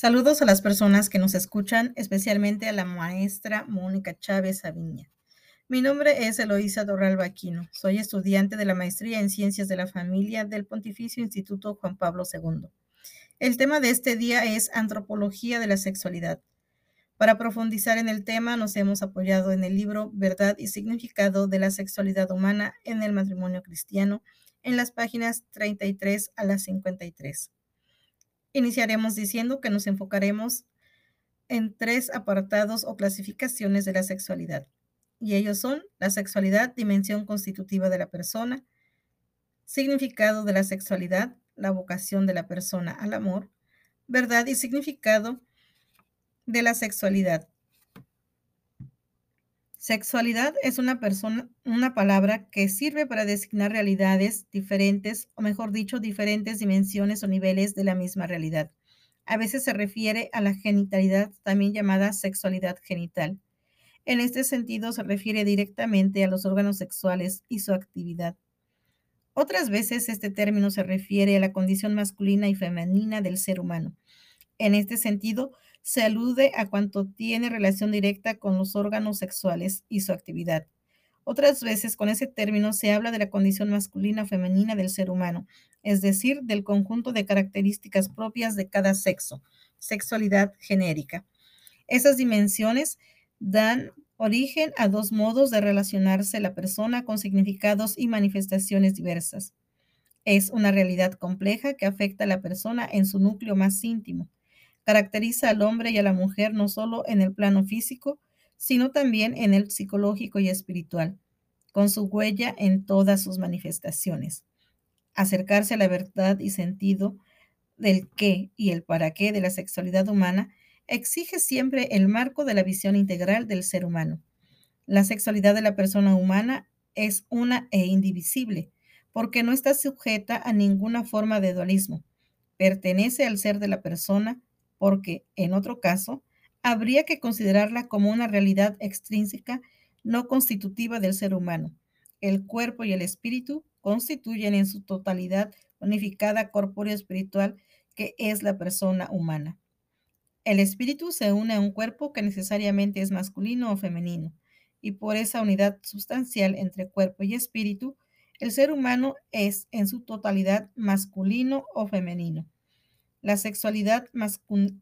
Saludos a las personas que nos escuchan, especialmente a la maestra Mónica Chávez Aviña. Mi nombre es Eloísa Dorral Baquino. Soy estudiante de la maestría en Ciencias de la Familia del Pontificio Instituto Juan Pablo II. El tema de este día es Antropología de la Sexualidad. Para profundizar en el tema, nos hemos apoyado en el libro Verdad y Significado de la Sexualidad Humana en el Matrimonio Cristiano, en las páginas 33 a las 53. Iniciaremos diciendo que nos enfocaremos en tres apartados o clasificaciones de la sexualidad, y ellos son la sexualidad, dimensión constitutiva de la persona, significado de la sexualidad, la vocación de la persona al amor, verdad y significado de la sexualidad, Sexualidad es una persona, una palabra que sirve para designar realidades diferentes, o mejor dicho, diferentes dimensiones o niveles de la misma realidad. A veces se refiere a la genitalidad, también llamada sexualidad genital. En este sentido, se refiere directamente a los órganos sexuales y su actividad. Otras veces este término se refiere a la condición masculina y femenina del ser humano. En este sentido, se alude a cuanto tiene relación directa con los órganos sexuales y su actividad. Otras veces con ese término se habla de la condición masculina o femenina del ser humano, es decir, del conjunto de características propias de cada sexo, sexualidad genérica. Esas dimensiones dan origen a dos modos de relacionarse la persona con significados y manifestaciones diversas. Es una realidad compleja que afecta a la persona en su núcleo más íntimo, Caracteriza al hombre y a la mujer no solo en el plano físico, sino también en el psicológico y espiritual, con su huella en todas sus manifestaciones. Acercarse a la verdad y sentido del qué y el para qué de la sexualidad humana exige siempre el marco de la visión integral del ser humano. La sexualidad de la persona humana es una e indivisible, porque no está sujeta a ninguna forma de dualismo. Pertenece al ser de la persona porque, en otro caso, habría que considerarla como una realidad extrínseca no constitutiva del ser humano. El cuerpo y el espíritu constituyen en su totalidad unificada corpóreo espiritual que es la persona humana. El espíritu se une a un cuerpo que necesariamente es masculino o femenino, y por esa unidad sustancial entre cuerpo y espíritu, el ser humano es en su totalidad masculino o femenino. La sexualidad,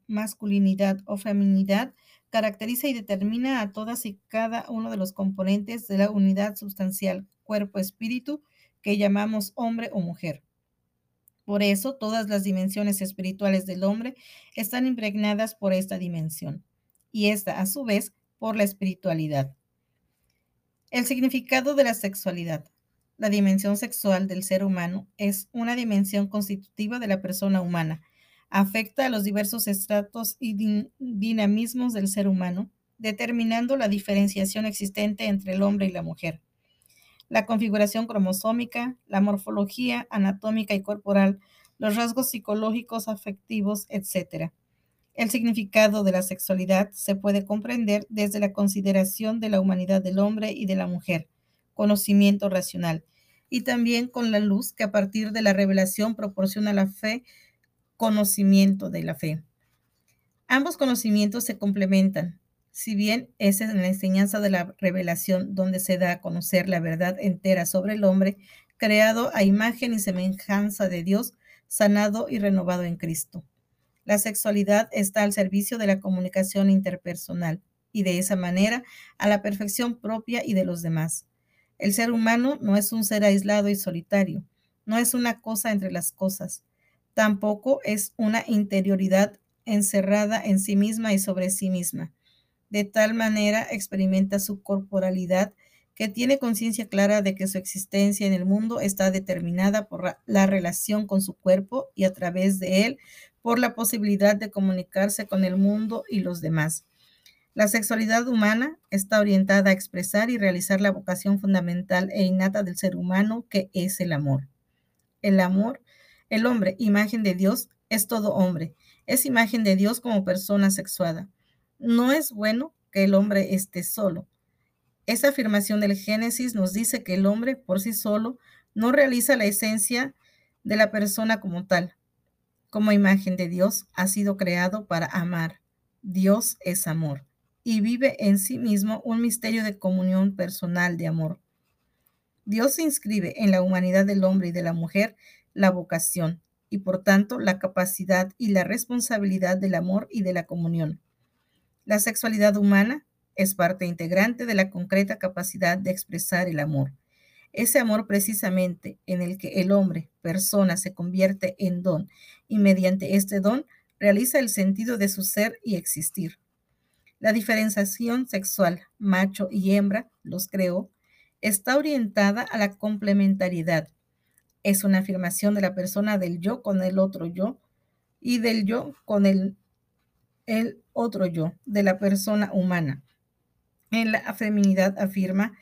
masculinidad o feminidad caracteriza y determina a todas y cada uno de los componentes de la unidad sustancial cuerpo-espíritu que llamamos hombre o mujer. Por eso, todas las dimensiones espirituales del hombre están impregnadas por esta dimensión, y esta, a su vez, por la espiritualidad. El significado de la sexualidad. La dimensión sexual del ser humano es una dimensión constitutiva de la persona humana, afecta a los diversos estratos y dinamismos del ser humano, determinando la diferenciación existente entre el hombre y la mujer. La configuración cromosómica, la morfología anatómica y corporal, los rasgos psicológicos, afectivos, etc. El significado de la sexualidad se puede comprender desde la consideración de la humanidad del hombre y de la mujer, conocimiento racional, y también con la luz que a partir de la revelación proporciona la fe conocimiento de la fe. Ambos conocimientos se complementan. Si bien es en la enseñanza de la revelación donde se da a conocer la verdad entera sobre el hombre, creado a imagen y semejanza de Dios, sanado y renovado en Cristo. La sexualidad está al servicio de la comunicación interpersonal y de esa manera a la perfección propia y de los demás. El ser humano no es un ser aislado y solitario, no es una cosa entre las cosas, Tampoco es una interioridad encerrada en sí misma y sobre sí misma. De tal manera experimenta su corporalidad que tiene conciencia clara de que su existencia en el mundo está determinada por la relación con su cuerpo y a través de él por la posibilidad de comunicarse con el mundo y los demás. La sexualidad humana está orientada a expresar y realizar la vocación fundamental e innata del ser humano, que es el amor. El amor el hombre, imagen de Dios, es todo hombre. Es imagen de Dios como persona sexuada. No es bueno que el hombre esté solo. Esa afirmación del Génesis nos dice que el hombre por sí solo no realiza la esencia de la persona como tal. como imagen de Dios, ha sido creado para amar. Dios es amor y vive en sí mismo un misterio de comunión personal de amor. Dios inscribe en la humanidad del hombre y de la mujer la vocación y por tanto la capacidad y la responsabilidad del amor y de la comunión. La sexualidad humana es parte integrante de la concreta capacidad de expresar el amor. Ese amor precisamente en el que el hombre, persona, se convierte en don y mediante este don realiza el sentido de su ser y existir. La diferenciación sexual, macho y hembra, los creó, está orientada a la complementariedad. Es una afirmación de la persona del yo con el otro yo y del yo con el, el otro yo, de la persona humana. En la feminidad afirma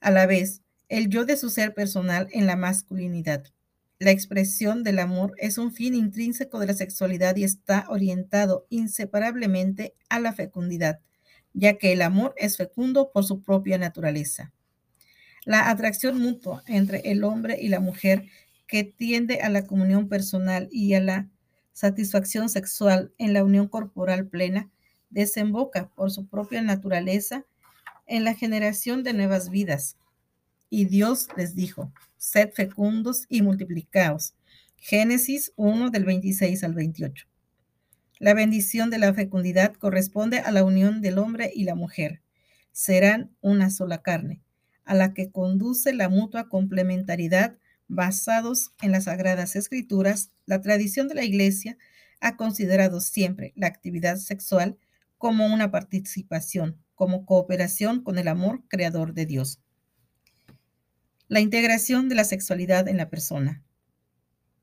a la vez el yo de su ser personal en la masculinidad. La expresión del amor es un fin intrínseco de la sexualidad y está orientado inseparablemente a la fecundidad, ya que el amor es fecundo por su propia naturaleza. La atracción mutua entre el hombre y la mujer que tiende a la comunión personal y a la satisfacción sexual en la unión corporal plena desemboca por su propia naturaleza en la generación de nuevas vidas. Y Dios les dijo, sed fecundos y multiplicaos. Génesis 1 del 26 al 28. La bendición de la fecundidad corresponde a la unión del hombre y la mujer. Serán una sola carne a la que conduce la mutua complementariedad basados en las sagradas escrituras, la tradición de la Iglesia ha considerado siempre la actividad sexual como una participación, como cooperación con el amor creador de Dios. La integración de la sexualidad en la persona.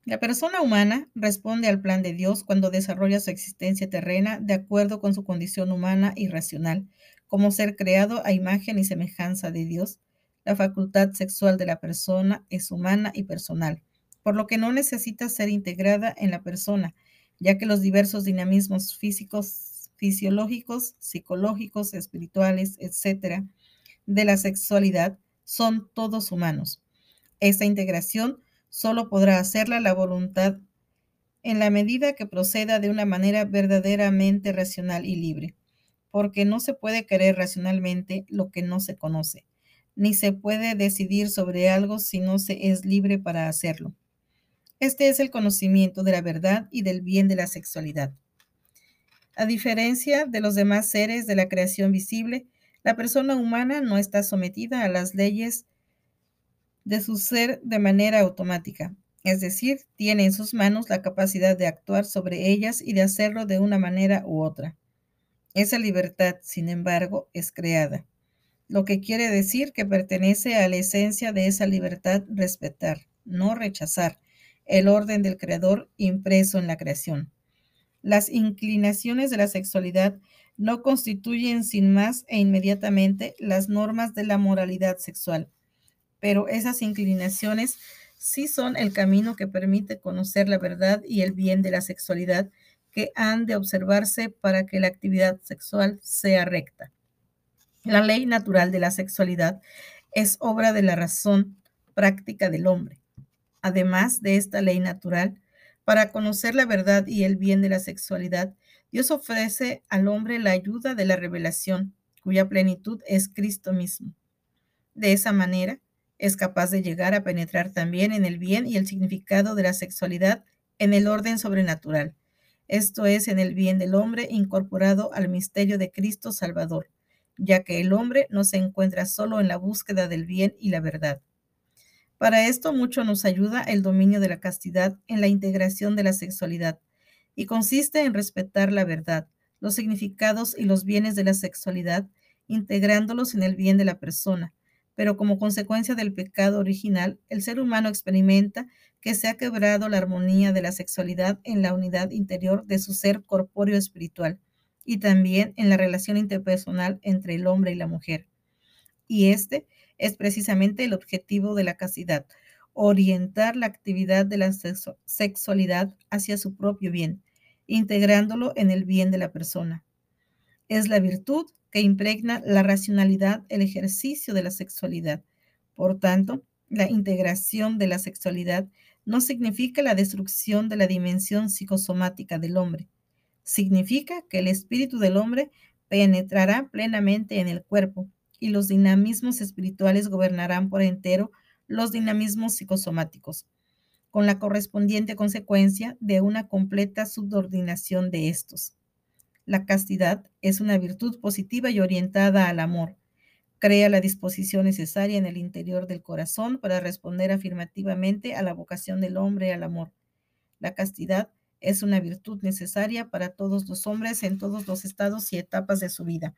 La persona humana responde al plan de Dios cuando desarrolla su existencia terrena de acuerdo con su condición humana y racional, como ser creado a imagen y semejanza de Dios, la facultad sexual de la persona es humana y personal, por lo que no necesita ser integrada en la persona, ya que los diversos dinamismos físicos, fisiológicos, psicológicos, espirituales, etcétera, de la sexualidad son todos humanos. Esta integración solo podrá hacerla la voluntad en la medida que proceda de una manera verdaderamente racional y libre, porque no se puede querer racionalmente lo que no se conoce ni se puede decidir sobre algo si no se es libre para hacerlo. Este es el conocimiento de la verdad y del bien de la sexualidad. A diferencia de los demás seres de la creación visible, la persona humana no está sometida a las leyes de su ser de manera automática, es decir, tiene en sus manos la capacidad de actuar sobre ellas y de hacerlo de una manera u otra. Esa libertad, sin embargo, es creada lo que quiere decir que pertenece a la esencia de esa libertad respetar, no rechazar, el orden del creador impreso en la creación. Las inclinaciones de la sexualidad no constituyen sin más e inmediatamente las normas de la moralidad sexual, pero esas inclinaciones sí son el camino que permite conocer la verdad y el bien de la sexualidad que han de observarse para que la actividad sexual sea recta. La ley natural de la sexualidad es obra de la razón práctica del hombre. Además de esta ley natural, para conocer la verdad y el bien de la sexualidad, Dios ofrece al hombre la ayuda de la revelación, cuya plenitud es Cristo mismo. De esa manera, es capaz de llegar a penetrar también en el bien y el significado de la sexualidad en el orden sobrenatural, esto es, en el bien del hombre incorporado al misterio de Cristo Salvador, ya que el hombre no se encuentra solo en la búsqueda del bien y la verdad. Para esto mucho nos ayuda el dominio de la castidad en la integración de la sexualidad, y consiste en respetar la verdad, los significados y los bienes de la sexualidad, integrándolos en el bien de la persona. Pero como consecuencia del pecado original, el ser humano experimenta que se ha quebrado la armonía de la sexualidad en la unidad interior de su ser corpóreo espiritual y también en la relación interpersonal entre el hombre y la mujer. Y este es precisamente el objetivo de la castidad, orientar la actividad de la sexualidad hacia su propio bien, integrándolo en el bien de la persona. Es la virtud que impregna la racionalidad, el ejercicio de la sexualidad. Por tanto, la integración de la sexualidad no significa la destrucción de la dimensión psicosomática del hombre. Significa que el espíritu del hombre penetrará plenamente en el cuerpo y los dinamismos espirituales gobernarán por entero los dinamismos psicosomáticos, con la correspondiente consecuencia de una completa subordinación de estos. La castidad es una virtud positiva y orientada al amor. Crea la disposición necesaria en el interior del corazón para responder afirmativamente a la vocación del hombre al amor. La castidad es una virtud necesaria para todos los hombres en todos los estados y etapas de su vida.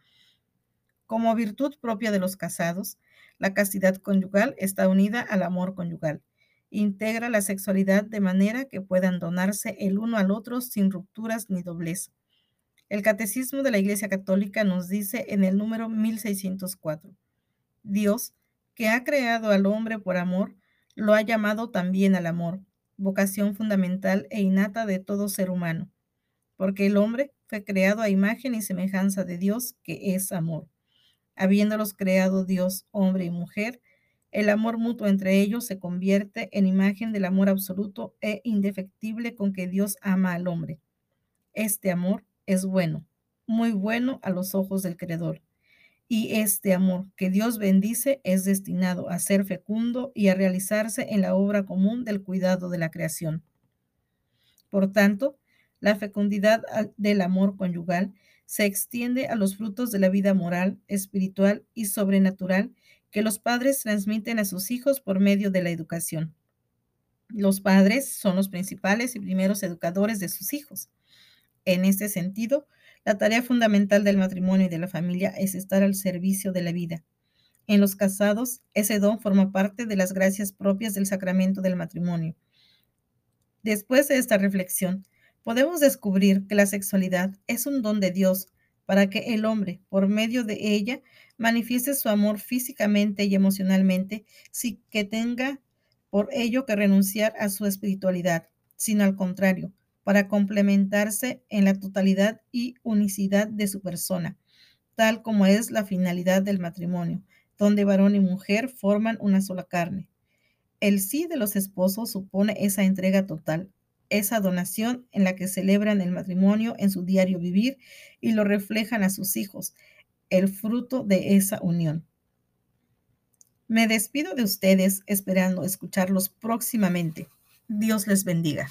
Como virtud propia de los casados, la castidad conyugal está unida al amor conyugal. Integra la sexualidad de manera que puedan donarse el uno al otro sin rupturas ni doblez. El Catecismo de la Iglesia Católica nos dice en el número 1604, Dios, que ha creado al hombre por amor, lo ha llamado también al amor, vocación fundamental e innata de todo ser humano, porque el hombre fue creado a imagen y semejanza de Dios, que es amor. Habiéndolos creado Dios, hombre y mujer, el amor mutuo entre ellos se convierte en imagen del amor absoluto e indefectible con que Dios ama al hombre. Este amor es bueno, muy bueno a los ojos del Creador. Y este amor que Dios bendice es destinado a ser fecundo y a realizarse en la obra común del cuidado de la creación. Por tanto, la fecundidad del amor conyugal se extiende a los frutos de la vida moral, espiritual y sobrenatural que los padres transmiten a sus hijos por medio de la educación. Los padres son los principales y primeros educadores de sus hijos. En este sentido, la tarea fundamental del matrimonio y de la familia es estar al servicio de la vida. En los casados, ese don forma parte de las gracias propias del sacramento del matrimonio. Después de esta reflexión, podemos descubrir que la sexualidad es un don de Dios para que el hombre, por medio de ella, manifieste su amor físicamente y emocionalmente, sin que tenga por ello que renunciar a su espiritualidad, sino al contrario, para complementarse en la totalidad y unicidad de su persona, tal como es la finalidad del matrimonio, donde varón y mujer forman una sola carne. El sí de los esposos supone esa entrega total, esa donación en la que celebran el matrimonio en su diario vivir y lo reflejan a sus hijos, el fruto de esa unión. Me despido de ustedes esperando escucharlos próximamente. Dios les bendiga.